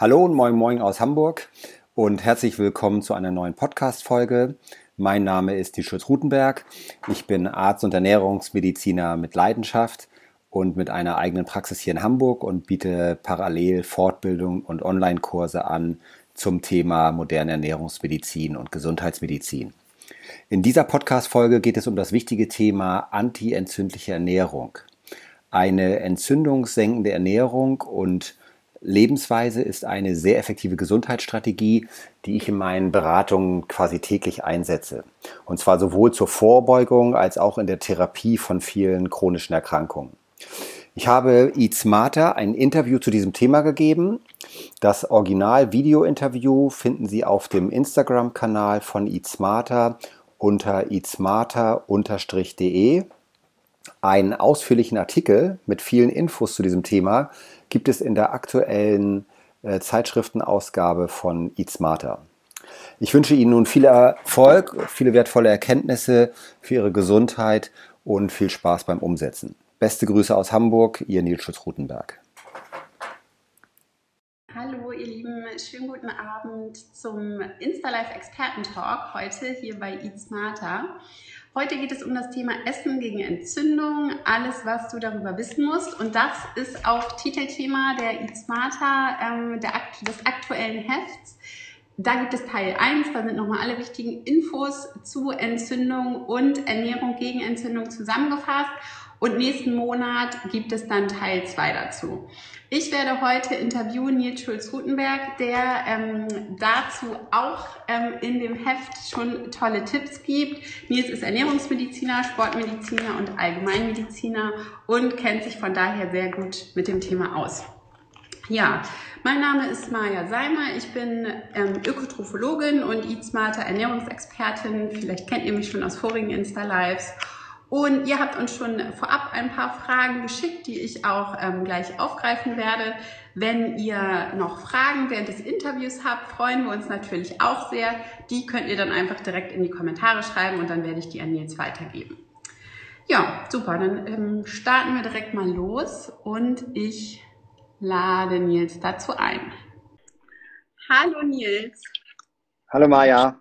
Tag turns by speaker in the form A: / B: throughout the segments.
A: Hallo und moin moin aus Hamburg und herzlich willkommen zu einer neuen Podcast-Folge. Mein Name ist die Schulz Rutenberg. Ich bin Arzt und Ernährungsmediziner mit Leidenschaft und mit einer eigenen Praxis hier in Hamburg und biete parallel Fortbildung und Online-Kurse an zum Thema moderne Ernährungsmedizin und Gesundheitsmedizin. In dieser Podcast-Folge geht es um das wichtige Thema antientzündliche Ernährung. Eine entzündungssenkende Ernährung und Lebensweise ist eine sehr effektive Gesundheitsstrategie, die ich in meinen Beratungen quasi täglich einsetze. Und zwar sowohl zur Vorbeugung als auch in der Therapie von vielen chronischen Erkrankungen. Ich habe Eat Smarter ein Interview zu diesem Thema gegeben. Das Original-Video-Interview finden Sie auf dem Instagram-Kanal von Eat Smarter unter eatsmarter-de. Einen ausführlichen Artikel mit vielen Infos zu diesem Thema gibt es in der aktuellen äh, Zeitschriftenausgabe von Eat Smarter. Ich wünsche Ihnen nun viel Erfolg, viele wertvolle Erkenntnisse für Ihre Gesundheit und viel Spaß beim Umsetzen. Beste Grüße aus Hamburg, Ihr Nils Schutz-Rutenberg.
B: Hallo ihr Lieben, schönen guten Abend zum InstaLife Experten Talk heute hier bei Eat Smarter. Heute geht es um das Thema Essen gegen Entzündung, alles, was du darüber wissen musst. Und das ist auch Titelthema der Eat Smarter, ähm, der, des aktuellen Hefts. Da gibt es Teil 1, da sind nochmal alle wichtigen Infos zu Entzündung und Ernährung gegen Entzündung zusammengefasst. Und nächsten Monat gibt es dann Teil 2 dazu. Ich werde heute interviewen Nils Schulz-Rutenberg, der ähm, dazu auch ähm, in dem Heft schon tolle Tipps gibt. Nils ist Ernährungsmediziner, Sportmediziner und Allgemeinmediziner und kennt sich von daher sehr gut mit dem Thema aus. Ja, mein Name ist Maja Seimer. Ich bin ähm, Ökotrophologin und Eat Smarter Ernährungsexpertin. Vielleicht kennt ihr mich schon aus vorigen Insta-Lives. Und ihr habt uns schon vorab ein paar Fragen geschickt, die ich auch ähm, gleich aufgreifen werde. Wenn ihr noch Fragen während des Interviews habt, freuen wir uns natürlich auch sehr. Die könnt ihr dann einfach direkt in die Kommentare schreiben und dann werde ich die an Nils weitergeben. Ja, super, dann ähm, starten wir direkt mal los und ich lade Nils dazu ein. Hallo Nils.
A: Hallo Maja.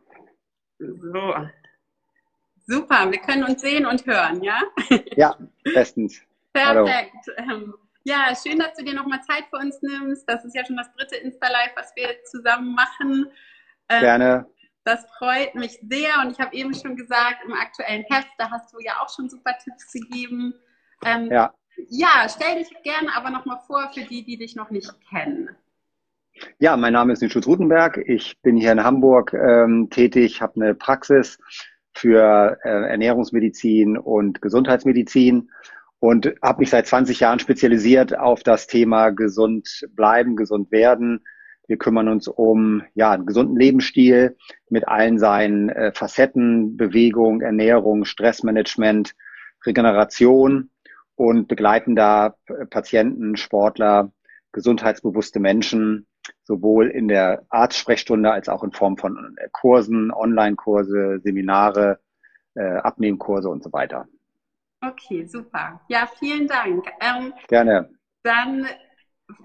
B: So, Super, wir können uns sehen und hören, ja?
A: Ja, bestens.
B: Perfekt. Ähm, ja, schön, dass du dir nochmal Zeit für uns nimmst. Das ist ja schon das dritte Insta-Live, was wir zusammen machen.
A: Ähm, Gerne.
B: Das freut mich sehr und ich habe eben schon gesagt, im aktuellen Heft, da hast du ja auch schon super Tipps gegeben. Ähm, ja. Ja, stell dich gerne aber nochmal vor für die, die dich noch nicht kennen.
A: Ja, mein Name ist Nils Rutenberg. Ich bin hier in Hamburg ähm, tätig, habe eine Praxis für äh, Ernährungsmedizin und Gesundheitsmedizin und habe mich seit 20 Jahren spezialisiert auf das Thema gesund bleiben, gesund werden. Wir kümmern uns um ja, einen gesunden Lebensstil mit allen seinen äh, Facetten, Bewegung, Ernährung, Stressmanagement, Regeneration und begleiten da Patienten, Sportler, gesundheitsbewusste Menschen sowohl in der Arztsprechstunde als auch in Form von äh, Kursen, Online-Kurse, Seminare, äh, Abnehmkurse und so weiter.
B: Okay, super. Ja, vielen Dank.
A: Ähm, Gerne.
B: Dann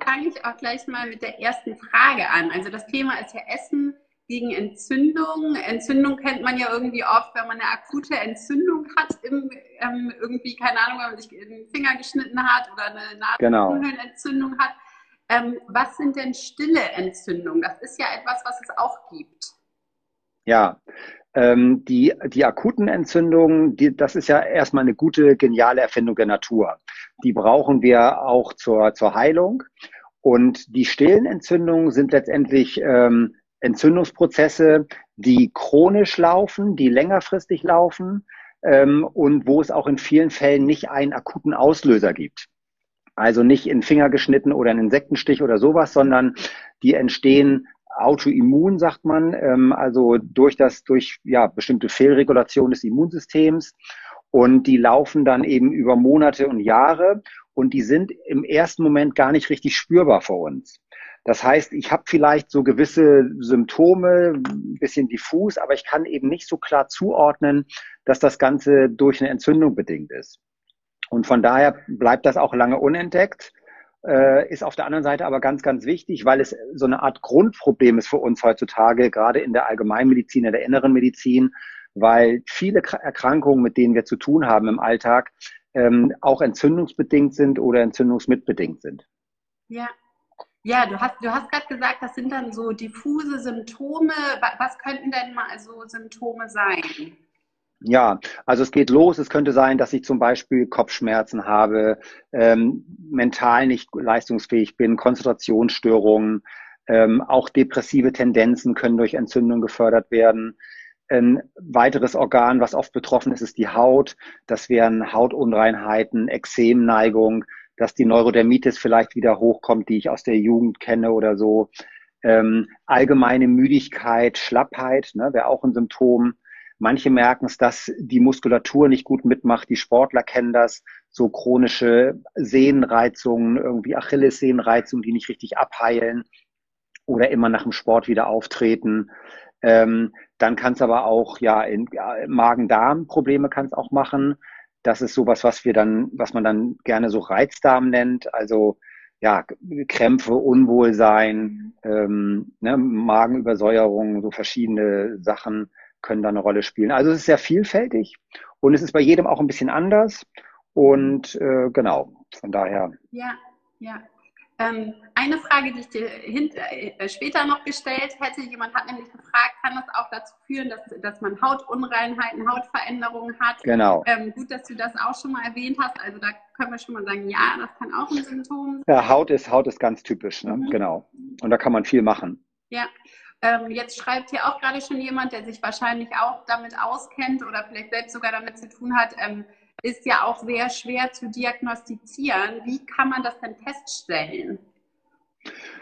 B: fange ich auch gleich mal mit der ersten Frage an. Also das Thema ist ja Essen gegen Entzündung. Entzündung kennt man ja irgendwie oft, wenn man eine akute Entzündung hat, im, ähm, irgendwie, keine Ahnung, wenn man sich den Finger geschnitten hat oder eine Nasenhöhlenentzündung genau. hat. Ähm, was sind denn stille Entzündungen? Das ist ja etwas, was es auch gibt.
A: Ja, ähm, die, die akuten Entzündungen, die, das ist ja erstmal eine gute, geniale Erfindung der Natur. Die brauchen wir auch zur, zur Heilung. Und die stillen Entzündungen sind letztendlich ähm, Entzündungsprozesse, die chronisch laufen, die längerfristig laufen ähm, und wo es auch in vielen Fällen nicht einen akuten Auslöser gibt. Also nicht in Finger geschnitten oder in Insektenstich oder sowas, sondern die entstehen autoimmun, sagt man, ähm, also durch das, durch ja, bestimmte Fehlregulation des Immunsystems. Und die laufen dann eben über Monate und Jahre und die sind im ersten Moment gar nicht richtig spürbar für uns. Das heißt, ich habe vielleicht so gewisse Symptome, ein bisschen diffus, aber ich kann eben nicht so klar zuordnen, dass das Ganze durch eine Entzündung bedingt ist. Und von daher bleibt das auch lange unentdeckt. äh, ist auf der anderen Seite aber ganz, ganz wichtig, weil es so eine Art Grundproblem ist für uns heutzutage, gerade in der Allgemeinmedizin, in der inneren Medizin, weil viele Erkrankungen, mit denen wir zu tun haben im Alltag, ähm, auch entzündungsbedingt sind oder entzündungsmitbedingt sind.
B: Ja. Ja, du hast, du hast gerade gesagt, das sind dann so diffuse Symptome. Was könnten denn mal so Symptome sein?
A: Ja, also es geht los. Es könnte sein, dass ich zum Beispiel Kopfschmerzen habe, ähm, mental nicht leistungsfähig bin, Konzentrationsstörungen, ähm, auch depressive Tendenzen können durch Entzündung gefördert werden. Ein weiteres Organ, was oft betroffen ist, ist die Haut. Das wären Hautunreinheiten, Ekzemneigung, dass die Neurodermitis vielleicht wieder hochkommt, die ich aus der Jugend kenne oder so. Ähm, allgemeine Müdigkeit, Schlappheit ne, wäre auch ein Symptom. Manche merken es, dass die Muskulatur nicht gut mitmacht. Die Sportler kennen das. So chronische Sehnenreizungen, irgendwie Achillessehnenreizungen, die nicht richtig abheilen oder immer nach dem Sport wieder auftreten. Ähm, dann kann es aber auch, ja, in ja, Magen-Darm-Probleme kann es auch machen. Das ist sowas, was wir dann, was man dann gerne so Reizdarm nennt. Also ja, Krämpfe, Unwohlsein, ähm, ne, Magenübersäuerung, so verschiedene Sachen können da eine Rolle spielen. Also es ist sehr vielfältig und es ist bei jedem auch ein bisschen anders. Und äh, genau, von daher.
B: Ja, ja. Ähm, eine Frage, die ich dir äh, später noch gestellt hätte, jemand hat nämlich gefragt, kann das auch dazu führen, dass, dass man Hautunreinheiten, Hautveränderungen hat?
A: Genau.
B: Ähm, gut, dass du das auch schon mal erwähnt hast. Also da können wir schon mal sagen, ja, das kann auch ein Symptom
A: sein. Ja, Haut ist, Haut ist ganz typisch, ne? Mhm. genau. Und da kann man viel machen.
B: Ja, ähm, jetzt schreibt hier auch gerade schon jemand, der sich wahrscheinlich auch damit auskennt oder vielleicht selbst sogar damit zu tun hat, ähm, ist ja auch sehr schwer zu diagnostizieren. Wie kann man das denn feststellen?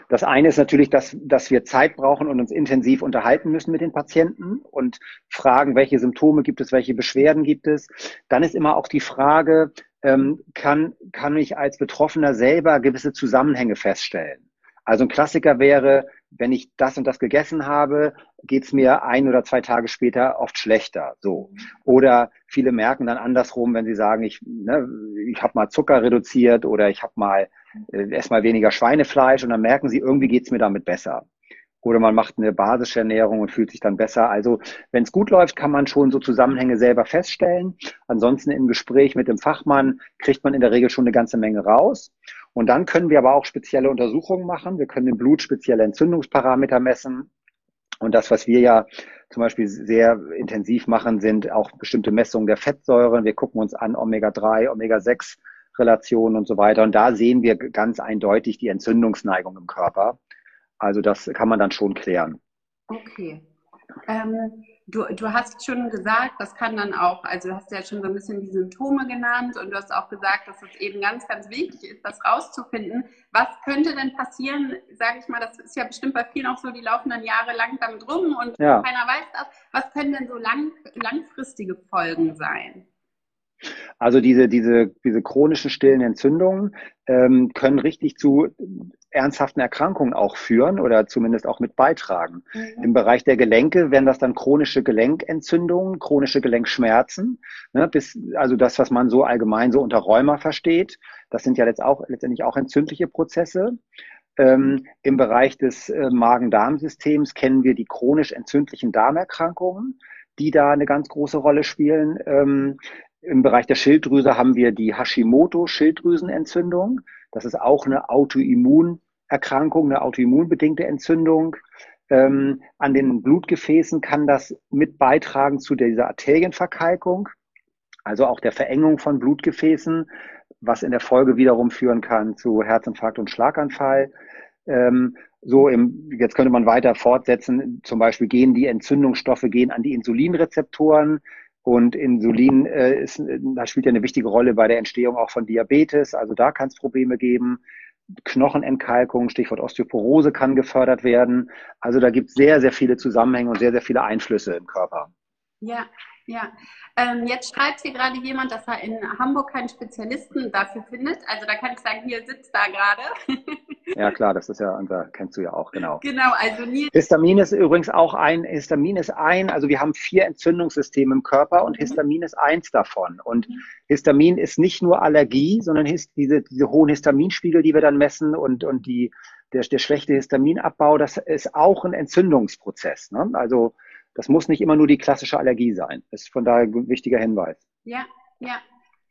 A: Das eine ist natürlich, dass, dass wir Zeit brauchen und uns intensiv unterhalten müssen mit den Patienten und fragen, welche Symptome gibt es, welche Beschwerden gibt es. Dann ist immer auch die Frage, ähm, kann, kann ich als Betroffener selber gewisse Zusammenhänge feststellen? Also ein Klassiker wäre, wenn ich das und das gegessen habe, geht's mir ein oder zwei Tage später oft schlechter. So. Oder viele merken dann andersrum, wenn sie sagen, ich, ne, ich habe mal Zucker reduziert oder ich habe mal äh, erstmal weniger Schweinefleisch und dann merken sie, irgendwie geht's mir damit besser. Oder man macht eine basische Ernährung und fühlt sich dann besser. Also wenn es gut läuft, kann man schon so Zusammenhänge selber feststellen. Ansonsten im Gespräch mit dem Fachmann kriegt man in der Regel schon eine ganze Menge raus. Und dann können wir aber auch spezielle Untersuchungen machen. Wir können im Blut spezielle Entzündungsparameter messen. Und das, was wir ja zum Beispiel sehr intensiv machen, sind auch bestimmte Messungen der Fettsäuren. Wir gucken uns an Omega-3, Omega-6 Relationen und so weiter. Und da sehen wir ganz eindeutig die Entzündungsneigung im Körper. Also das kann man dann schon klären.
B: Okay. Ähm, du, du hast schon gesagt, das kann dann auch, also du hast ja schon so ein bisschen die Symptome genannt und du hast auch gesagt, dass es eben ganz, ganz wichtig ist, das rauszufinden. Was könnte denn passieren, sage ich mal, das ist ja bestimmt bei vielen auch so, die laufen dann jahrelang damit rum und ja. keiner weiß das. Was können denn so lang, langfristige Folgen sein?
A: Also diese, diese, diese chronischen stillen Entzündungen ähm, können richtig zu ernsthaften Erkrankungen auch führen oder zumindest auch mit beitragen. Mhm. Im Bereich der Gelenke wären das dann chronische Gelenkentzündungen, chronische Gelenkschmerzen, ne, bis, also das, was man so allgemein so unter Rheuma versteht. Das sind ja jetzt auch, letztendlich auch entzündliche Prozesse. Ähm, Im Bereich des äh, Magen-Darm-Systems kennen wir die chronisch entzündlichen Darmerkrankungen, die da eine ganz große Rolle spielen. Ähm, im Bereich der Schilddrüse haben wir die Hashimoto-Schilddrüsenentzündung. Das ist auch eine Autoimmunerkrankung, eine autoimmunbedingte Entzündung. Ähm, an den Blutgefäßen kann das mit beitragen zu dieser Arterienverkalkung, also auch der Verengung von Blutgefäßen, was in der Folge wiederum führen kann zu Herzinfarkt und Schlaganfall. Ähm, so im, jetzt könnte man weiter fortsetzen, zum Beispiel gehen die Entzündungsstoffe gehen an die Insulinrezeptoren, und Insulin äh, ist, da spielt ja eine wichtige Rolle bei der Entstehung auch von Diabetes. Also da kann es Probleme geben. Knochenentkalkung, Stichwort Osteoporose kann gefördert werden. Also da gibt es sehr, sehr viele Zusammenhänge und sehr, sehr viele Einflüsse im Körper.
B: Ja, Ja, ähm, jetzt schreibt hier gerade jemand, dass er in Hamburg keinen Spezialisten dafür findet. Also da kann ich sagen, hier sitzt da gerade.
A: ja klar, das ist ja unser, kennst du ja auch, genau.
B: Genau, also nie.
A: Histamin ist übrigens auch ein, Histamin ist ein, also wir haben vier Entzündungssysteme im Körper und mhm. Histamin ist eins davon. Und mhm. Histamin ist nicht nur Allergie, sondern hist, diese, diese hohen Histaminspiegel, die wir dann messen und, und die, der, der schlechte Histaminabbau, das ist auch ein Entzündungsprozess. Ne? Also das muss nicht immer nur die klassische Allergie sein. Das ist von daher ein wichtiger Hinweis.
B: Ja, ja,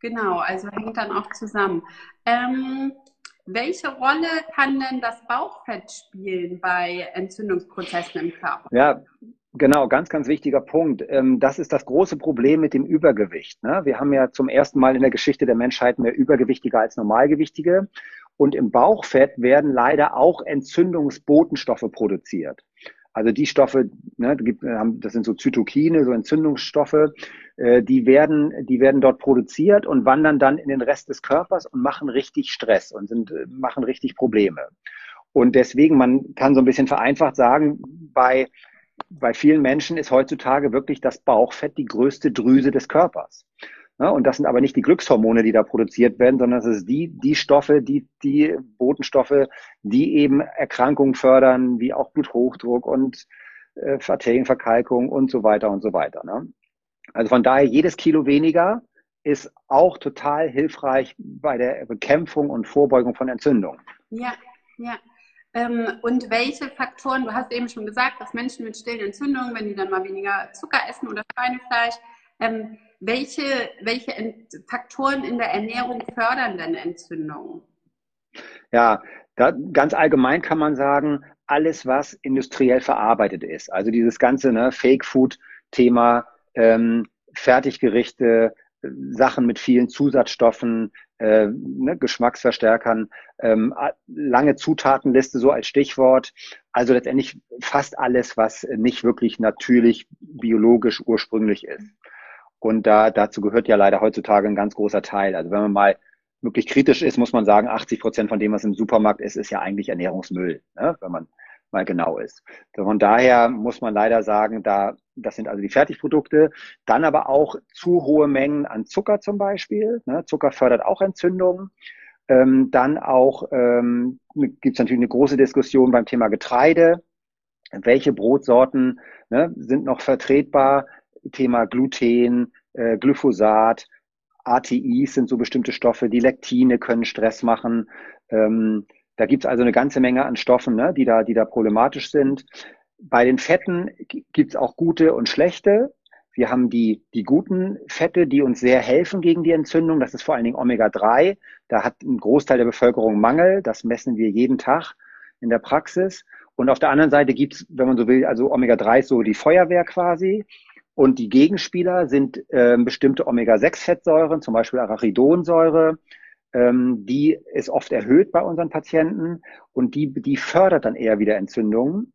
B: genau. Also hängt dann auch zusammen. Ähm, welche Rolle kann denn das Bauchfett spielen bei Entzündungsprozessen im Körper?
A: Ja, Genau, ganz, ganz wichtiger Punkt. Ähm, das ist das große Problem mit dem Übergewicht. Ne? Wir haben ja zum ersten Mal in der Geschichte der Menschheit mehr Übergewichtige als Normalgewichtige. Und im Bauchfett werden leider auch Entzündungsbotenstoffe produziert. Also die Stoffe, ne, das sind so Zytokine, so Entzündungsstoffe, äh, die werden, die werden dort produziert und wandern dann in den Rest des Körpers und machen richtig Stress und sind, äh, machen richtig Probleme. Und deswegen, man kann so ein bisschen vereinfacht sagen, bei, bei vielen Menschen ist heutzutage wirklich das Bauchfett die größte Drüse des Körpers. Ja, und das sind aber nicht die Glückshormone, die da produziert werden, sondern es ist die, die Stoffe, die, die Botenstoffe, die eben Erkrankungen fördern, wie auch Bluthochdruck und äh, Arterienverkalkung und so weiter und so weiter. Ne? Also von daher, jedes Kilo weniger ist auch total hilfreich bei der Bekämpfung und Vorbeugung von Entzündungen.
B: Ja, ja. Ähm, und welche Faktoren, du hast eben schon gesagt, dass Menschen mit stillen Entzündungen, wenn die dann mal weniger Zucker essen oder Schweinefleisch, ähm, welche, welche Faktoren in der Ernährung fördern denn Entzündungen?
A: Ja, da, ganz allgemein kann man sagen, alles, was industriell verarbeitet ist. Also dieses ganze ne, Fake-Food-Thema, ähm, Fertiggerichte, Sachen mit vielen Zusatzstoffen, äh, ne, Geschmacksverstärkern, ähm, lange Zutatenliste so als Stichwort. Also letztendlich fast alles, was nicht wirklich natürlich biologisch ursprünglich ist. Und da, dazu gehört ja leider heutzutage ein ganz großer Teil. Also wenn man mal wirklich kritisch ist, muss man sagen, 80 Prozent von dem, was im Supermarkt ist, ist ja eigentlich Ernährungsmüll, ne? wenn man mal genau ist. Von daher muss man leider sagen, da, das sind also die Fertigprodukte. Dann aber auch zu hohe Mengen an Zucker zum Beispiel. Ne? Zucker fördert auch Entzündungen. Ähm, dann auch ähm, gibt es natürlich eine große Diskussion beim Thema Getreide. Welche Brotsorten ne, sind noch vertretbar? Thema Gluten, äh, Glyphosat, ATIs sind so bestimmte Stoffe, die Lektine können Stress machen. Ähm, da gibt es also eine ganze Menge an Stoffen, ne, die, da, die da problematisch sind. Bei den Fetten gibt es auch gute und schlechte. Wir haben die, die guten Fette, die uns sehr helfen gegen die Entzündung. Das ist vor allen Dingen Omega-3. Da hat ein Großteil der Bevölkerung Mangel. Das messen wir jeden Tag in der Praxis. Und auf der anderen Seite gibt es, wenn man so will, also Omega-3 ist so die Feuerwehr quasi. Und die Gegenspieler sind äh, bestimmte Omega-6-Fettsäuren, zum Beispiel Arachidonsäure. Ähm, die ist oft erhöht bei unseren Patienten und die, die fördert dann eher wieder Entzündungen.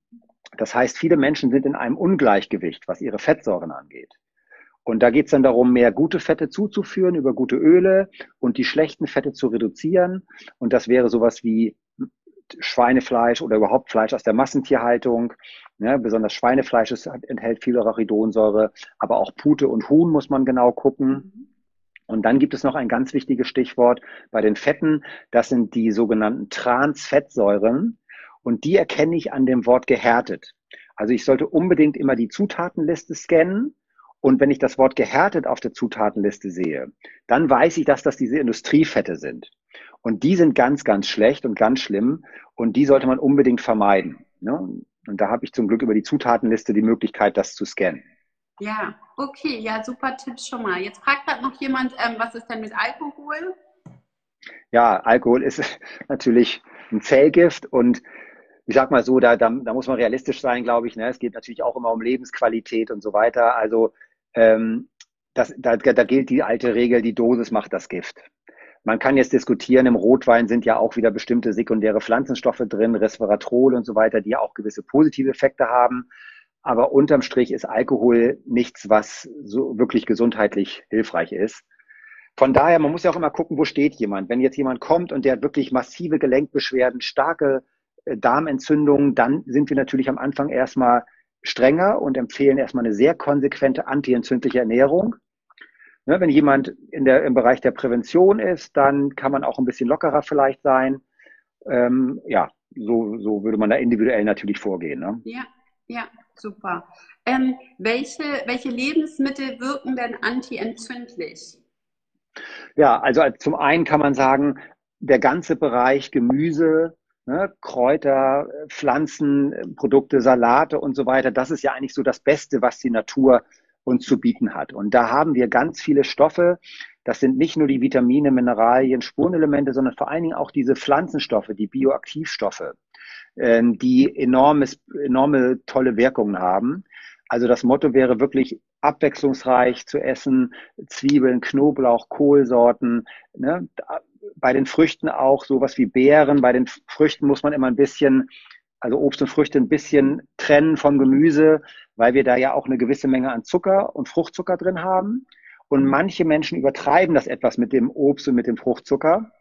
A: Das heißt, viele Menschen sind in einem Ungleichgewicht, was ihre Fettsäuren angeht. Und da geht es dann darum, mehr gute Fette zuzuführen über gute Öle und die schlechten Fette zu reduzieren. Und das wäre sowas wie Schweinefleisch oder überhaupt Fleisch aus der Massentierhaltung. Ne, besonders Schweinefleisch ist, enthält viel Arachidonsäure, aber auch Pute und Huhn muss man genau gucken. Und dann gibt es noch ein ganz wichtiges Stichwort bei den Fetten. Das sind die sogenannten Transfettsäuren. Und die erkenne ich an dem Wort gehärtet. Also ich sollte unbedingt immer die Zutatenliste scannen. Und wenn ich das Wort gehärtet auf der Zutatenliste sehe, dann weiß ich, dass das diese Industriefette sind. Und die sind ganz, ganz schlecht und ganz schlimm und die sollte man unbedingt vermeiden. Ne? Und da habe ich zum Glück über die Zutatenliste die Möglichkeit, das zu scannen.
B: Ja, okay, ja, super Tipp schon mal. Jetzt fragt gerade noch jemand, ähm, was ist denn mit Alkohol?
A: Ja, Alkohol ist natürlich ein Zellgift und ich sag mal so, da, da, da muss man realistisch sein, glaube ich. Ne? Es geht natürlich auch immer um Lebensqualität und so weiter. Also ähm, das, da, da gilt die alte Regel, die Dosis macht das Gift. Man kann jetzt diskutieren, im Rotwein sind ja auch wieder bestimmte sekundäre Pflanzenstoffe drin, Resveratrol und so weiter, die ja auch gewisse positive Effekte haben. Aber unterm Strich ist Alkohol nichts, was so wirklich gesundheitlich hilfreich ist. Von daher, man muss ja auch immer gucken, wo steht jemand. Wenn jetzt jemand kommt und der hat wirklich massive Gelenkbeschwerden, starke äh, Darmentzündungen, dann sind wir natürlich am Anfang erstmal strenger und empfehlen erstmal eine sehr konsequente antientzündliche Ernährung. Ne, wenn jemand in der, im Bereich der Prävention ist, dann kann man auch ein bisschen lockerer vielleicht sein. Ähm, ja, so, so würde man da individuell natürlich vorgehen. Ne?
B: Ja, ja, super. Ähm, welche, welche Lebensmittel wirken denn antientzündlich?
A: Ja, also zum einen kann man sagen, der ganze Bereich Gemüse, ne, Kräuter, Pflanzen, Produkte, Salate und so weiter, das ist ja eigentlich so das Beste, was die Natur uns zu bieten hat. Und da haben wir ganz viele Stoffe. Das sind nicht nur die Vitamine, Mineralien, Spurenelemente, sondern vor allen Dingen auch diese Pflanzenstoffe, die Bioaktivstoffe, ähm, die enormes, enorme tolle Wirkungen haben. Also das Motto wäre wirklich abwechslungsreich zu essen, Zwiebeln, Knoblauch, Kohlsorten, ne? bei den Früchten auch sowas wie Beeren. Bei den Früchten muss man immer ein bisschen, also Obst und Früchte ein bisschen trennen vom Gemüse, weil wir da ja auch eine gewisse Menge an Zucker und Fruchtzucker drin haben. Und mhm. manche Menschen übertreiben das etwas mit dem Obst und mit dem Fruchtzucker.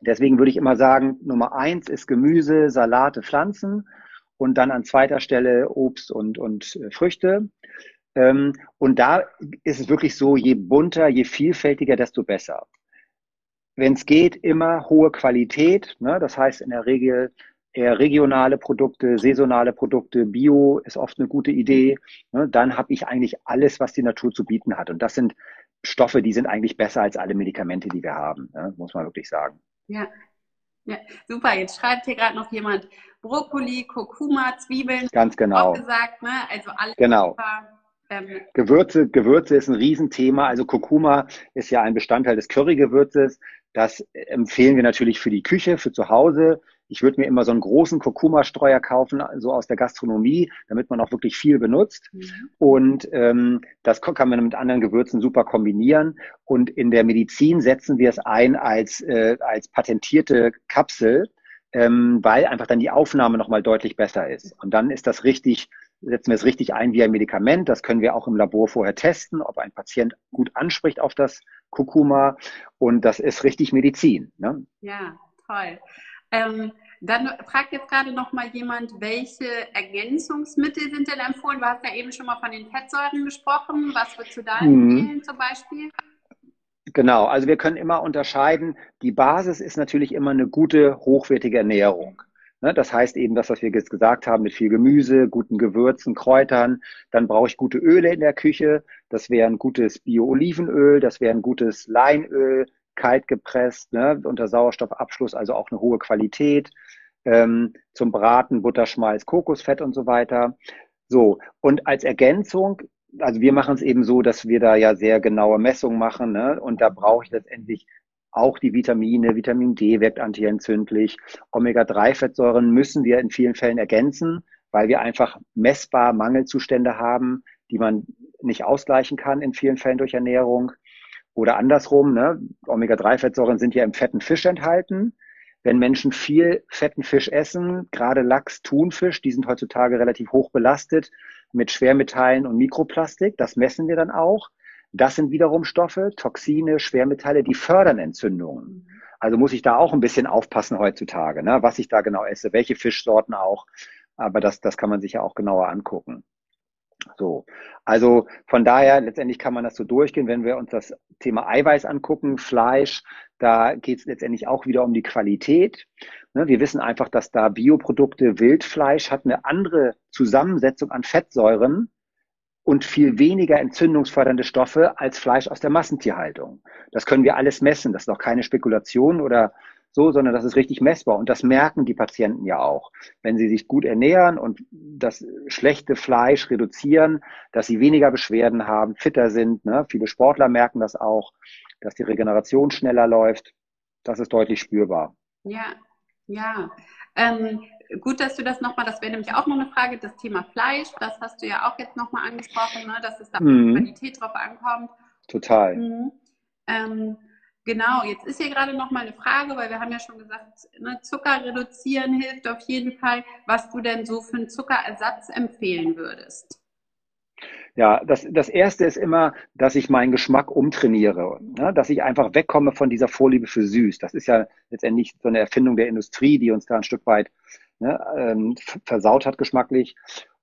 A: Deswegen würde ich immer sagen, Nummer eins ist Gemüse, Salate, Pflanzen und dann an zweiter Stelle Obst und, und äh, Früchte. Ähm, und da ist es wirklich so, je bunter, je vielfältiger, desto besser wenn es geht, immer hohe Qualität. Ne? Das heißt in der Regel eher regionale Produkte, saisonale Produkte, Bio ist oft eine gute Idee. Ne? Dann habe ich eigentlich alles, was die Natur zu bieten hat. Und das sind Stoffe, die sind eigentlich besser als alle Medikamente, die wir haben, ne? muss man wirklich sagen.
B: Ja. ja, super. Jetzt schreibt hier gerade noch jemand Brokkoli, Kurkuma, Zwiebeln.
A: Ganz genau.
B: Gesagt, ne? Also alles
A: genau. super. Ähm, Gewürze, Gewürze ist ein Riesenthema. Also Kurkuma ist ja ein Bestandteil des Currygewürzes. Das empfehlen wir natürlich für die Küche, für zu Hause. Ich würde mir immer so einen großen Kurkuma-Streuer kaufen, so aus der Gastronomie, damit man auch wirklich viel benutzt. Mhm. Und ähm, das kann man mit anderen Gewürzen super kombinieren. Und in der Medizin setzen wir es ein als, äh, als patentierte Kapsel, ähm, weil einfach dann die Aufnahme nochmal deutlich besser ist. Und dann ist das richtig setzen wir es richtig ein wie ein Medikament. Das können wir auch im Labor vorher testen, ob ein Patient gut anspricht auf das Kurkuma. Und das ist richtig Medizin. Ne?
B: Ja, toll. Ähm, dann fragt jetzt gerade noch mal jemand, welche Ergänzungsmittel sind denn empfohlen? Du hast ja eben schon mal von den Fettsäuren gesprochen. Was würdest du da mhm. empfehlen zum Beispiel?
A: Genau, also wir können immer unterscheiden. Die Basis ist natürlich immer eine gute, hochwertige Ernährung. Ne, das heißt eben das, was wir jetzt gesagt haben, mit viel Gemüse, guten Gewürzen, Kräutern. Dann brauche ich gute Öle in der Küche. Das wäre ein gutes Bio-Olivenöl, das wäre ein gutes Leinöl, kalt gepresst, ne, unter Sauerstoffabschluss, also auch eine hohe Qualität. Ähm, zum Braten Butterschmalz, Kokosfett und so weiter. So, und als Ergänzung, also wir machen es eben so, dass wir da ja sehr genaue Messungen machen, ne, und da brauche ich letztendlich auch die Vitamine, Vitamin D wirkt antientzündlich. Omega-3-Fettsäuren müssen wir in vielen Fällen ergänzen, weil wir einfach messbar Mangelzustände haben, die man nicht ausgleichen kann in vielen Fällen durch Ernährung. Oder andersrum, ne? Omega-3-Fettsäuren sind ja im fetten Fisch enthalten. Wenn Menschen viel fetten Fisch essen, gerade Lachs, Thunfisch, die sind heutzutage relativ hoch belastet mit Schwermetallen und Mikroplastik. Das messen wir dann auch. Das sind wiederum Stoffe, Toxine, Schwermetalle, die fördern Entzündungen. Also muss ich da auch ein bisschen aufpassen heutzutage, ne? was ich da genau esse, welche Fischsorten auch. Aber das, das kann man sich ja auch genauer angucken. So, also von daher letztendlich kann man das so durchgehen, wenn wir uns das Thema Eiweiß angucken, Fleisch, da geht es letztendlich auch wieder um die Qualität. Ne? Wir wissen einfach, dass da Bioprodukte, Wildfleisch hat eine andere Zusammensetzung an Fettsäuren und viel weniger entzündungsfördernde Stoffe als Fleisch aus der Massentierhaltung. Das können wir alles messen. Das ist auch keine Spekulation oder so, sondern das ist richtig messbar. Und das merken die Patienten ja auch. Wenn sie sich gut ernähren und das schlechte Fleisch reduzieren, dass sie weniger Beschwerden haben, fitter sind. Ne? Viele Sportler merken das auch, dass die Regeneration schneller läuft. Das ist deutlich spürbar.
B: Ja, ja. Ähm, gut, dass du das nochmal, das wäre nämlich auch noch eine Frage, das Thema Fleisch, das hast du ja auch jetzt nochmal angesprochen, ne, dass es da mhm. Qualität drauf ankommt.
A: Total. Mhm.
B: Ähm, genau, jetzt ist hier gerade nochmal eine Frage, weil wir haben ja schon gesagt, ne, Zucker reduzieren hilft auf jeden Fall, was du denn so für einen Zuckerersatz empfehlen würdest.
A: Ja, das, das erste ist immer, dass ich meinen Geschmack umtrainiere, ne? dass ich einfach wegkomme von dieser Vorliebe für süß. Das ist ja letztendlich so eine Erfindung der Industrie, die uns da ein Stück weit ne, ähm, versaut hat geschmacklich.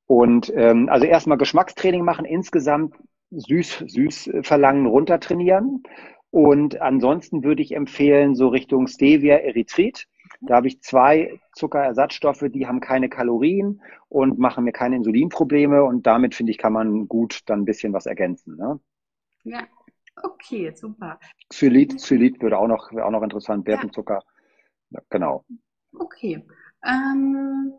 A: Und ähm, also erstmal Geschmackstraining machen, insgesamt süß, süß verlangen, runtertrainieren. Und ansonsten würde ich empfehlen, so Richtung Stevia, Erythrit. Da habe ich zwei Zuckerersatzstoffe, die haben keine Kalorien und machen mir keine Insulinprobleme. Und damit, finde ich, kann man gut dann ein bisschen was ergänzen. Ne?
B: Ja, okay, super.
A: Xylit, Xylit würde auch noch, wäre auch noch interessant, Birkenzucker. Ja. Genau.
B: Okay. Ähm,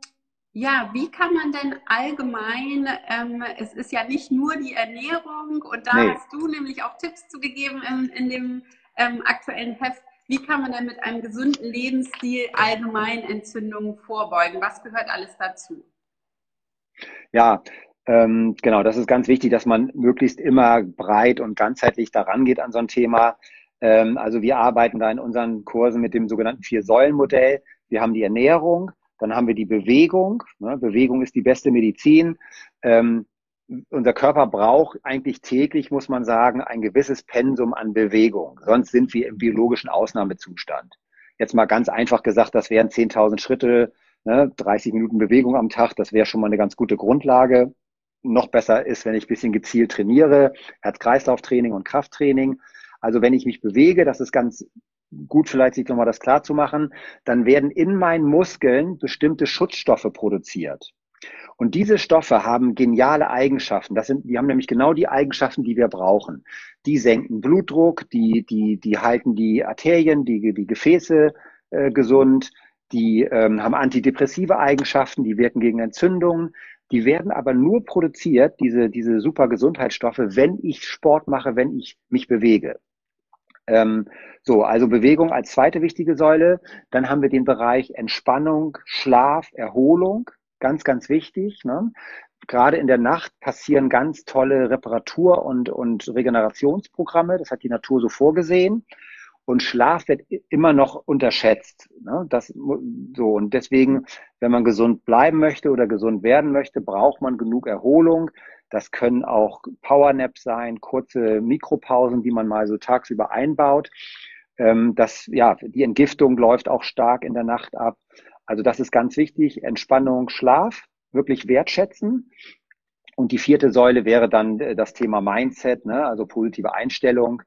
B: ja, wie kann man denn allgemein, ähm, es ist ja nicht nur die Ernährung und da nee. hast du nämlich auch Tipps zugegeben in, in dem ähm, aktuellen Heft. Wie kann man denn mit einem gesunden Lebensstil allgemein Entzündungen vorbeugen? Was gehört alles dazu?
A: Ja, ähm, genau, das ist ganz wichtig, dass man möglichst immer breit und ganzheitlich daran geht an so ein Thema. Ähm, also wir arbeiten da in unseren Kursen mit dem sogenannten Vier-Säulen-Modell. Wir haben die Ernährung, dann haben wir die Bewegung. Ne? Bewegung ist die beste Medizin. Ähm, unser Körper braucht eigentlich täglich, muss man sagen, ein gewisses Pensum an Bewegung. Sonst sind wir im biologischen Ausnahmezustand. Jetzt mal ganz einfach gesagt, das wären 10.000 Schritte, ne? 30 Minuten Bewegung am Tag. Das wäre schon mal eine ganz gute Grundlage. Noch besser ist, wenn ich ein bisschen gezielt trainiere, Herz-Kreislauf-Training und Krafttraining. Also wenn ich mich bewege, das ist ganz gut vielleicht sich nochmal das klar zu machen, dann werden in meinen Muskeln bestimmte Schutzstoffe produziert. Und diese Stoffe haben geniale Eigenschaften. Das sind, die haben nämlich genau die Eigenschaften, die wir brauchen. Die senken Blutdruck, die, die, die halten die Arterien, die, die Gefäße äh, gesund, die ähm, haben antidepressive Eigenschaften, die wirken gegen Entzündungen. Die werden aber nur produziert, diese, diese super Gesundheitsstoffe, wenn ich Sport mache, wenn ich mich bewege. Ähm, so, also Bewegung als zweite wichtige Säule. Dann haben wir den Bereich Entspannung, Schlaf, Erholung. Ganz, ganz wichtig. Ne? Gerade in der Nacht passieren ganz tolle Reparatur- und, und Regenerationsprogramme. Das hat die Natur so vorgesehen. Und Schlaf wird immer noch unterschätzt. Ne? Das, so. Und deswegen, wenn man gesund bleiben möchte oder gesund werden möchte, braucht man genug Erholung. Das können auch Powernaps sein, kurze Mikropausen, die man mal so tagsüber einbaut. Ähm, das, ja, die Entgiftung läuft auch stark in der Nacht ab. Also das ist ganz wichtig. Entspannung, Schlaf, wirklich wertschätzen. Und die vierte Säule wäre dann äh, das Thema Mindset, ne? also positive Einstellung.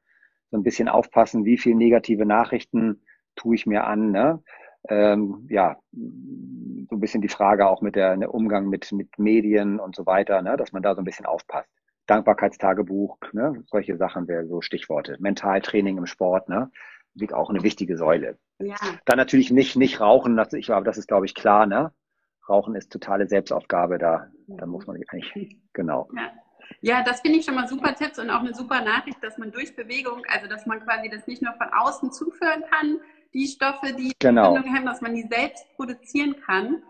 A: So ein bisschen aufpassen, wie viel negative Nachrichten tue ich mir an. Ne? Ähm, ja, so ein bisschen die Frage auch mit der, der Umgang mit, mit Medien und so weiter, ne, dass man da so ein bisschen aufpasst. Dankbarkeitstagebuch, ne, solche Sachen wären so Stichworte. Mentaltraining im Sport, ne, liegt auch eine wichtige Säule. Ja. Dann natürlich nicht, nicht rauchen, das, ich, aber das ist, glaube ich, klar, ne? Rauchen ist totale Selbstaufgabe, da, da muss man eigentlich, genau.
B: Ja. Ja, das finde ich schon mal super Tipps und auch eine super Nachricht, dass man durch Bewegung, also dass man quasi das nicht nur von außen zuführen kann, die Stoffe, die
A: genau.
B: Entzündung hemmen, dass man die selbst produzieren kann.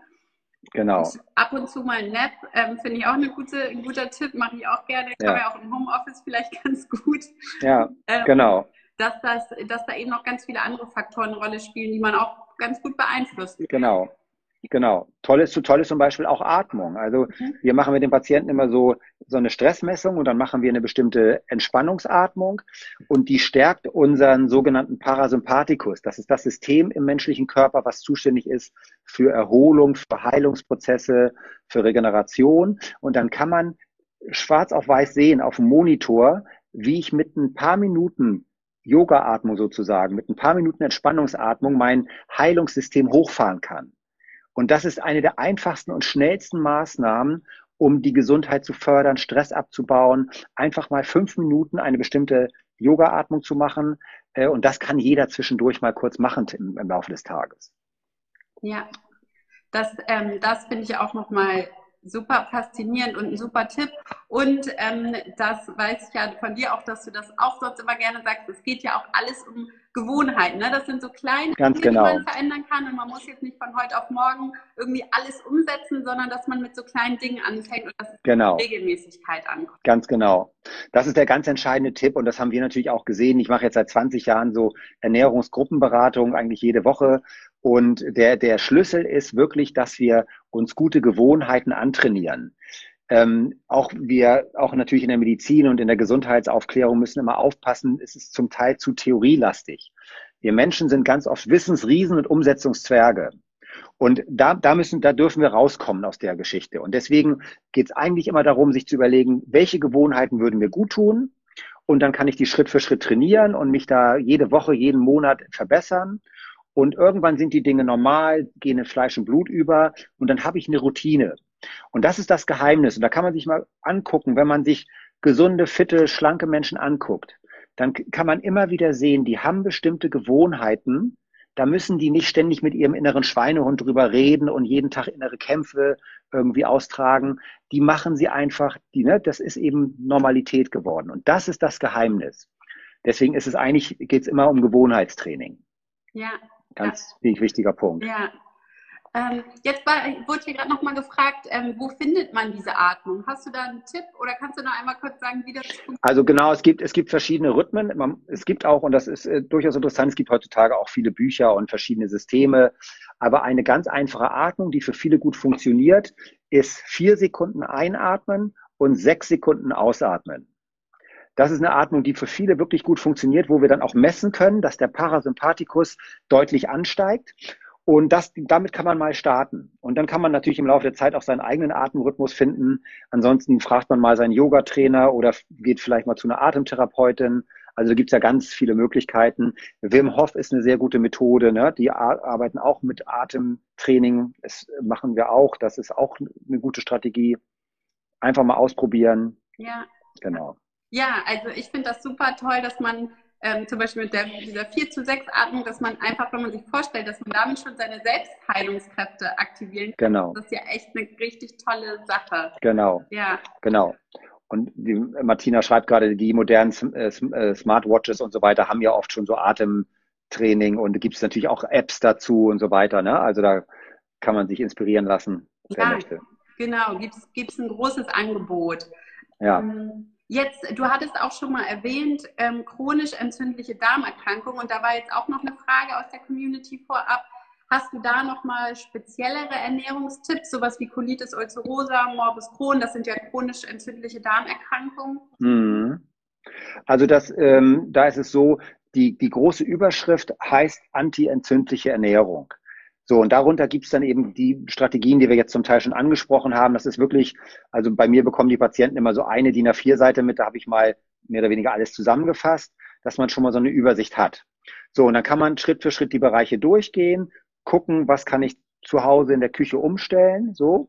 A: Genau.
B: Und ab und zu mal ein Nap ähm, finde ich auch eine gute, ein guter Tipp, mache ich auch gerne. Kann ja. man ja auch im Homeoffice vielleicht ganz gut.
A: Ja, ähm, genau.
B: Dass, das, dass da eben noch ganz viele andere Faktoren eine Rolle spielen, die man auch ganz gut beeinflussen
A: kann. Genau. Genau. Toll ist, toll ist zum Beispiel auch Atmung. Also mhm. wir machen mit den Patienten immer so, so eine Stressmessung und dann machen wir eine bestimmte Entspannungsatmung und die stärkt unseren sogenannten Parasympathikus. Das ist das System im menschlichen Körper, was zuständig ist für Erholung, für Heilungsprozesse, für Regeneration. Und dann kann man schwarz auf weiß sehen auf dem Monitor, wie ich mit ein paar Minuten Yoga-Atmung sozusagen, mit ein paar Minuten Entspannungsatmung mein Heilungssystem hochfahren kann. Und das ist eine der einfachsten und schnellsten Maßnahmen, um die Gesundheit zu fördern, Stress abzubauen, einfach mal fünf Minuten eine bestimmte Yoga-Atmung zu machen. Äh, und das kann jeder zwischendurch mal kurz machen im, Laufe des Tages.
B: Ja, das, ähm, das finde ich auch nochmal super faszinierend und ein super Tipp. Und ähm, das weiß ich ja von dir auch, dass du das auch sonst immer gerne sagst. Es geht ja auch alles um Gewohnheiten. Ne? Das sind so kleine
A: Dinge, genau.
B: die man verändern kann. Und man muss jetzt nicht von heute auf morgen irgendwie alles umsetzen, sondern dass man mit so kleinen Dingen anfängt und dass es
A: genau.
B: Regelmäßigkeit ankommt.
A: Ganz genau. Das ist der ganz entscheidende Tipp und das haben wir natürlich auch gesehen. Ich mache jetzt seit 20 Jahren so Ernährungsgruppenberatung eigentlich jede Woche. Und der, der Schlüssel ist wirklich, dass wir uns gute Gewohnheiten antrainieren. Ähm, auch wir, auch natürlich in der Medizin und in der Gesundheitsaufklärung müssen immer aufpassen, es ist zum Teil zu theorielastig. Wir Menschen sind ganz oft Wissensriesen und Umsetzungszwerge. Und da, da müssen, da dürfen wir rauskommen aus der Geschichte. Und deswegen geht es eigentlich immer darum, sich zu überlegen, welche Gewohnheiten würden mir gut tun. Und dann kann ich die Schritt für Schritt trainieren und mich da jede Woche, jeden Monat verbessern. Und irgendwann sind die Dinge normal, gehen in Fleisch und Blut über. Und dann habe ich eine Routine. Und das ist das Geheimnis. Und da kann man sich mal angucken, wenn man sich gesunde, fitte, schlanke Menschen anguckt, dann kann man immer wieder sehen, die haben bestimmte Gewohnheiten, da müssen die nicht ständig mit ihrem inneren Schweinehund drüber reden und jeden Tag innere Kämpfe irgendwie austragen. Die machen sie einfach, die, ne, das ist eben Normalität geworden. Und das ist das Geheimnis. Deswegen ist es eigentlich, geht es immer um Gewohnheitstraining.
B: Ja.
A: Ganz ja. wichtiger Punkt.
B: Ja, ähm, jetzt war, wurde hier gerade nochmal gefragt, ähm, wo findet man diese Atmung? Hast du da einen Tipp oder kannst du noch einmal kurz sagen, wie das
A: funktioniert? Also genau, es gibt, es gibt verschiedene Rhythmen. Man, es gibt auch, und das ist äh, durchaus interessant, es gibt heutzutage auch viele Bücher und verschiedene Systeme. Aber eine ganz einfache Atmung, die für viele gut funktioniert, ist vier Sekunden einatmen und sechs Sekunden ausatmen. Das ist eine Atmung, die für viele wirklich gut funktioniert, wo wir dann auch messen können, dass der Parasympathikus deutlich ansteigt. Und das, damit kann man mal starten. Und dann kann man natürlich im Laufe der Zeit auch seinen eigenen Atemrhythmus finden. Ansonsten fragt man mal seinen Yogatrainer oder geht vielleicht mal zu einer Atemtherapeutin. Also gibt es ja ganz viele Möglichkeiten. Wim Hof ist eine sehr gute Methode. Ne? Die arbeiten auch mit Atemtraining. Das machen wir auch. Das ist auch eine gute Strategie. Einfach mal ausprobieren.
B: Ja.
A: Genau.
B: Ja, also ich finde das super toll, dass man ähm, zum Beispiel mit der, dieser 4 zu 6 Atmung, dass man einfach, wenn man sich vorstellt, dass man damit schon seine Selbstheilungskräfte aktivieren
A: kann. Genau.
B: Das ist ja echt eine richtig tolle Sache.
A: Genau.
B: Ja.
A: Genau. Und die, Martina schreibt gerade, die modernen äh, äh, Smartwatches und so weiter haben ja oft schon so Atemtraining und gibt es natürlich auch Apps dazu und so weiter. Ne? Also da kann man sich inspirieren lassen, wer ja, möchte.
B: Genau, gibt es ein großes Angebot.
A: Ja. Ähm,
B: Jetzt, du hattest auch schon mal erwähnt, ähm, chronisch entzündliche Darmerkrankung und da war jetzt auch noch eine Frage aus der Community vorab. Hast du da nochmal speziellere Ernährungstipps, sowas wie Colitis ulcerosa, Morbus Crohn, das sind ja chronisch entzündliche Darmerkrankungen?
A: Mhm. Also das, ähm, da ist es so, die, die große Überschrift heißt antientzündliche Ernährung. So, und darunter gibt's dann eben die Strategien, die wir jetzt zum Teil schon angesprochen haben. Das ist wirklich, also bei mir bekommen die Patienten immer so eine DIN A4-Seite mit, da habe ich mal mehr oder weniger alles zusammengefasst, dass man schon mal so eine Übersicht hat. So, und dann kann man Schritt für Schritt die Bereiche durchgehen, gucken, was kann ich zu Hause in der Küche umstellen, so.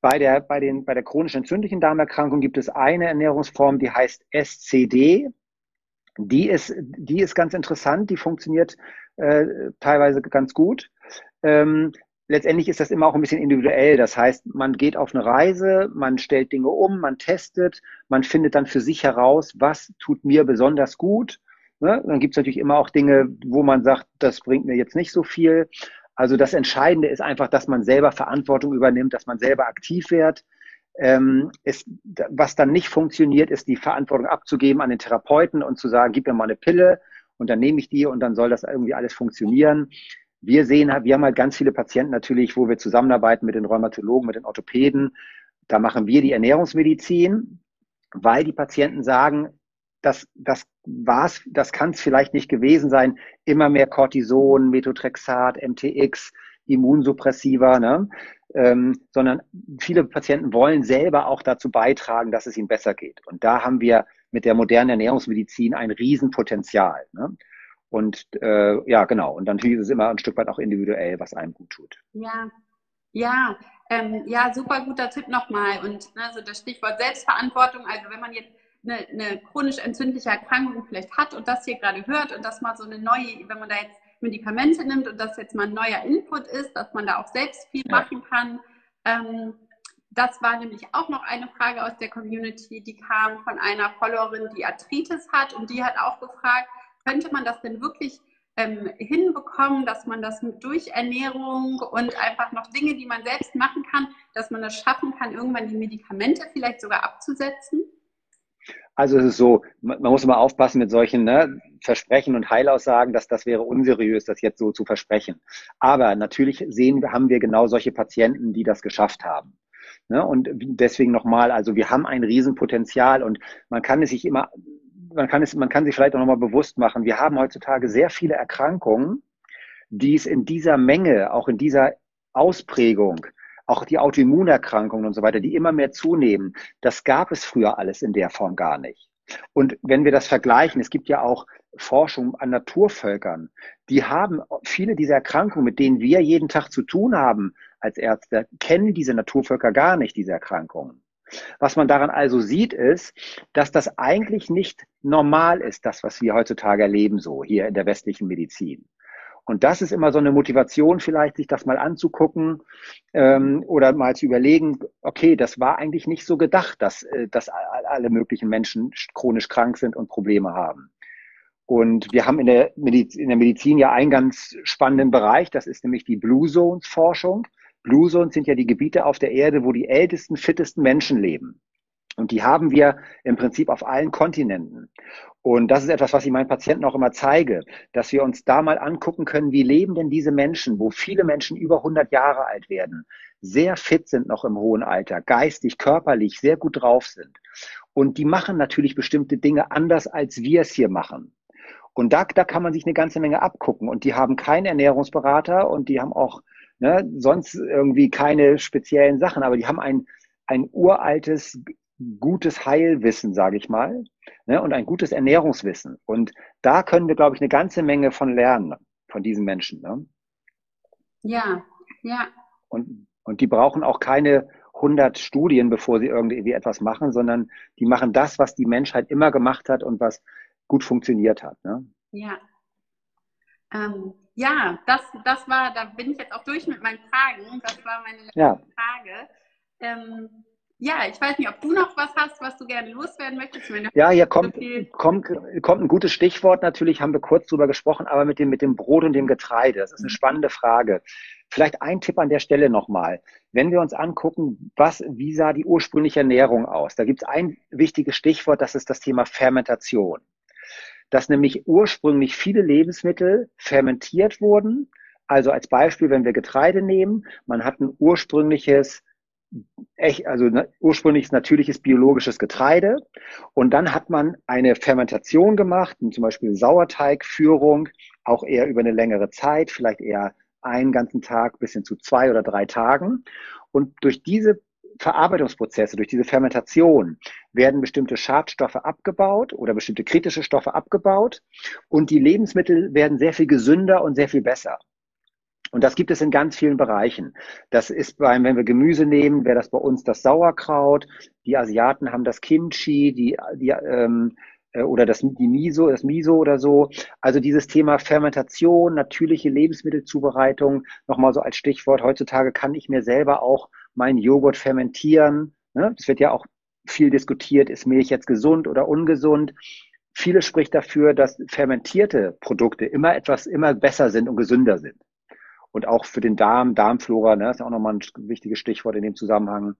A: Bei der, bei den, bei der chronisch entzündlichen Darmerkrankung gibt es eine Ernährungsform, die heißt SCD. Die ist, die ist ganz interessant, die funktioniert äh, teilweise ganz gut. Ähm, letztendlich ist das immer auch ein bisschen individuell. Das heißt, man geht auf eine Reise, man stellt Dinge um, man testet, man findet dann für sich heraus, was tut mir besonders gut. Ne? Dann gibt es natürlich immer auch Dinge, wo man sagt, das bringt mir jetzt nicht so viel. Also das Entscheidende ist einfach, dass man selber Verantwortung übernimmt, dass man selber aktiv wird. Ähm, ist, was dann nicht funktioniert, ist die Verantwortung abzugeben an den Therapeuten und zu sagen, gib mir mal eine Pille und dann nehme ich die und dann soll das irgendwie alles funktionieren. Wir sehen, wir haben halt ganz viele Patienten natürlich, wo wir zusammenarbeiten mit den Rheumatologen, mit den Orthopäden. Da machen wir die Ernährungsmedizin, weil die Patienten sagen, das, das war's, das kann es vielleicht nicht gewesen sein. Immer mehr Cortison, Methotrexat, MTX, Immunsuppressiva, ne? Ähm, sondern viele Patienten wollen selber auch dazu beitragen, dass es ihnen besser geht. Und da haben wir mit der modernen Ernährungsmedizin ein Riesenpotenzial. Ne? Und äh, ja, genau. Und natürlich ist es immer ein Stück weit auch individuell, was einem gut tut.
B: Ja, ja, ähm, ja, super guter Tipp nochmal. Und ne, so das Stichwort Selbstverantwortung. Also wenn man jetzt eine, eine chronisch entzündliche Erkrankung vielleicht hat und das hier gerade hört und das mal so eine neue, wenn man da jetzt Medikamente nimmt und das jetzt mal ein neuer Input ist, dass man da auch selbst viel ja. machen kann. Ähm, das war nämlich auch noch eine Frage aus der Community, die kam von einer Followerin, die Arthritis hat und die hat auch gefragt, könnte man das denn wirklich ähm, hinbekommen, dass man das durch Ernährung und einfach noch Dinge, die man selbst machen kann, dass man das schaffen kann, irgendwann die Medikamente vielleicht sogar abzusetzen?
A: Also es ist so, man muss immer aufpassen mit solchen ne, Versprechen und Heilaussagen, dass das wäre unseriös, das jetzt so zu versprechen. Aber natürlich sehen, haben wir genau solche Patienten, die das geschafft haben. Ne? Und deswegen nochmal, also wir haben ein Riesenpotenzial und man kann es sich immer man kann es, man kann sich vielleicht auch nochmal bewusst machen, wir haben heutzutage sehr viele Erkrankungen, die es in dieser Menge, auch in dieser Ausprägung, auch die Autoimmunerkrankungen und so weiter, die immer mehr zunehmen, das gab es früher alles in der Form gar nicht. Und wenn wir das vergleichen, es gibt ja auch Forschung an Naturvölkern, die haben viele dieser Erkrankungen, mit denen wir jeden Tag zu tun haben als Ärzte, kennen diese Naturvölker gar nicht, diese Erkrankungen. Was man daran also sieht, ist, dass das eigentlich nicht normal ist, das, was wir heutzutage erleben, so hier in der westlichen Medizin. Und das ist immer so eine Motivation, vielleicht sich das mal anzugucken ähm, oder mal zu überlegen, okay, das war eigentlich nicht so gedacht, dass, äh, dass alle möglichen Menschen chronisch krank sind und Probleme haben. Und wir haben in der, Medizin, in der Medizin ja einen ganz spannenden Bereich, das ist nämlich die Blue Zones Forschung. Blue Zones sind ja die Gebiete auf der Erde, wo die ältesten, fittesten Menschen leben. Und die haben wir im Prinzip auf allen Kontinenten. Und das ist etwas, was ich meinen Patienten auch immer zeige, dass wir uns da mal angucken können, wie leben denn diese Menschen, wo viele Menschen über 100 Jahre alt werden, sehr fit sind noch im hohen Alter, geistig, körperlich sehr gut drauf sind. Und die machen natürlich bestimmte Dinge anders, als wir es hier machen. Und da, da kann man sich eine ganze Menge abgucken. Und die haben keinen Ernährungsberater und die haben auch ne, sonst irgendwie keine speziellen Sachen, aber die haben ein, ein uraltes gutes Heilwissen, sage ich mal, ne, und ein gutes Ernährungswissen. Und da können wir, glaube ich, eine ganze Menge von lernen, von diesen Menschen. Ne?
B: Ja, ja.
A: Und, und die brauchen auch keine 100 Studien, bevor sie irgendwie etwas machen, sondern die machen das, was die Menschheit immer gemacht hat und was gut funktioniert hat. Ne?
B: Ja. Ähm, ja, das, das war, da bin ich jetzt auch durch mit meinen Fragen. Das war meine letzte ja. Frage. Ähm, ja, ich weiß nicht, ob du noch was hast, was du gerne loswerden möchtest.
A: Ja, hier kommt, so kommt, kommt ein gutes Stichwort natürlich, haben wir kurz drüber gesprochen, aber mit dem, mit dem Brot und dem Getreide. Das ist eine mhm. spannende Frage. Vielleicht ein Tipp an der Stelle nochmal. Wenn wir uns angucken, was, wie sah die ursprüngliche Ernährung aus? Da gibt es ein wichtiges Stichwort, das ist das Thema Fermentation. Dass nämlich ursprünglich viele Lebensmittel fermentiert wurden. Also als Beispiel, wenn wir Getreide nehmen, man hat ein ursprüngliches echt, also ursprünglich natürliches biologisches Getreide. Und dann hat man eine Fermentation gemacht, zum Beispiel Sauerteigführung, auch eher über eine längere Zeit, vielleicht eher einen ganzen Tag bis hin zu zwei oder drei Tagen. Und durch diese Verarbeitungsprozesse, durch diese Fermentation werden bestimmte Schadstoffe abgebaut oder bestimmte kritische Stoffe abgebaut und die Lebensmittel werden sehr viel gesünder und sehr viel besser. Und das gibt es in ganz vielen Bereichen. Das ist beim, wenn wir Gemüse nehmen, wäre das bei uns das Sauerkraut. Die Asiaten haben das Kimchi, die, die ähm, äh, oder das die Miso, das Miso oder so. Also dieses Thema Fermentation, natürliche Lebensmittelzubereitung, nochmal so als Stichwort. Heutzutage kann ich mir selber auch meinen Joghurt fermentieren. Ne? Das wird ja auch viel diskutiert, ist Milch jetzt gesund oder ungesund? Viele spricht dafür, dass fermentierte Produkte immer etwas, immer besser sind und gesünder sind und auch für den Darm, Darmflora, ne, ist ja auch nochmal ein wichtiges Stichwort in dem Zusammenhang.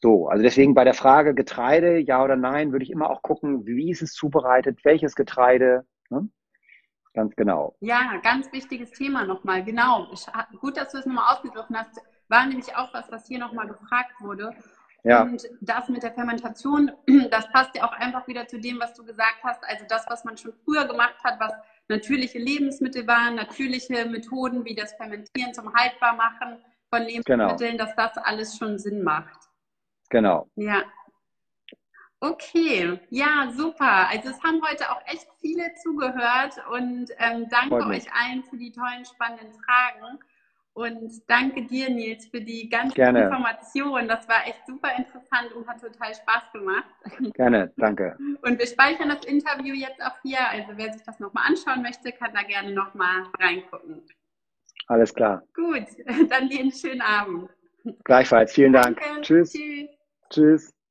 A: So, also deswegen bei der Frage Getreide, ja oder nein, würde ich immer auch gucken, wie ist es zubereitet, welches Getreide, ne? Ganz genau.
B: Ja, ganz wichtiges Thema nochmal, genau. Gut, dass du es nochmal aufgegriffen hast. War nämlich auch was, was hier nochmal gefragt wurde. Ja. Und das mit der Fermentation, das passt ja auch einfach wieder zu dem, was du gesagt hast. Also das, was man schon früher gemacht hat, was natürliche Lebensmittel waren, natürliche Methoden wie das Fermentieren zum Haltbarmachen von Lebensmitteln, genau. dass das alles schon Sinn macht.
A: Genau.
B: Ja. Okay, ja, super. Also es haben heute auch echt viele zugehört und ähm, danke euch allen für die tollen, spannenden Fragen. Und danke dir, Nils, für die ganzen Gerne. Informationen. Das war echt super interessant und hat total Spaß gemacht.
A: Gerne, danke.
B: Und wir speichern das Interview jetzt auch hier. Also wer sich das nochmal anschauen möchte, kann da gerne nochmal reingucken.
A: Alles klar.
B: Gut, dann dir einen schönen Abend.
A: Gleichfalls, vielen danke. Dank. Tschüss. Tschüss. Tschüss.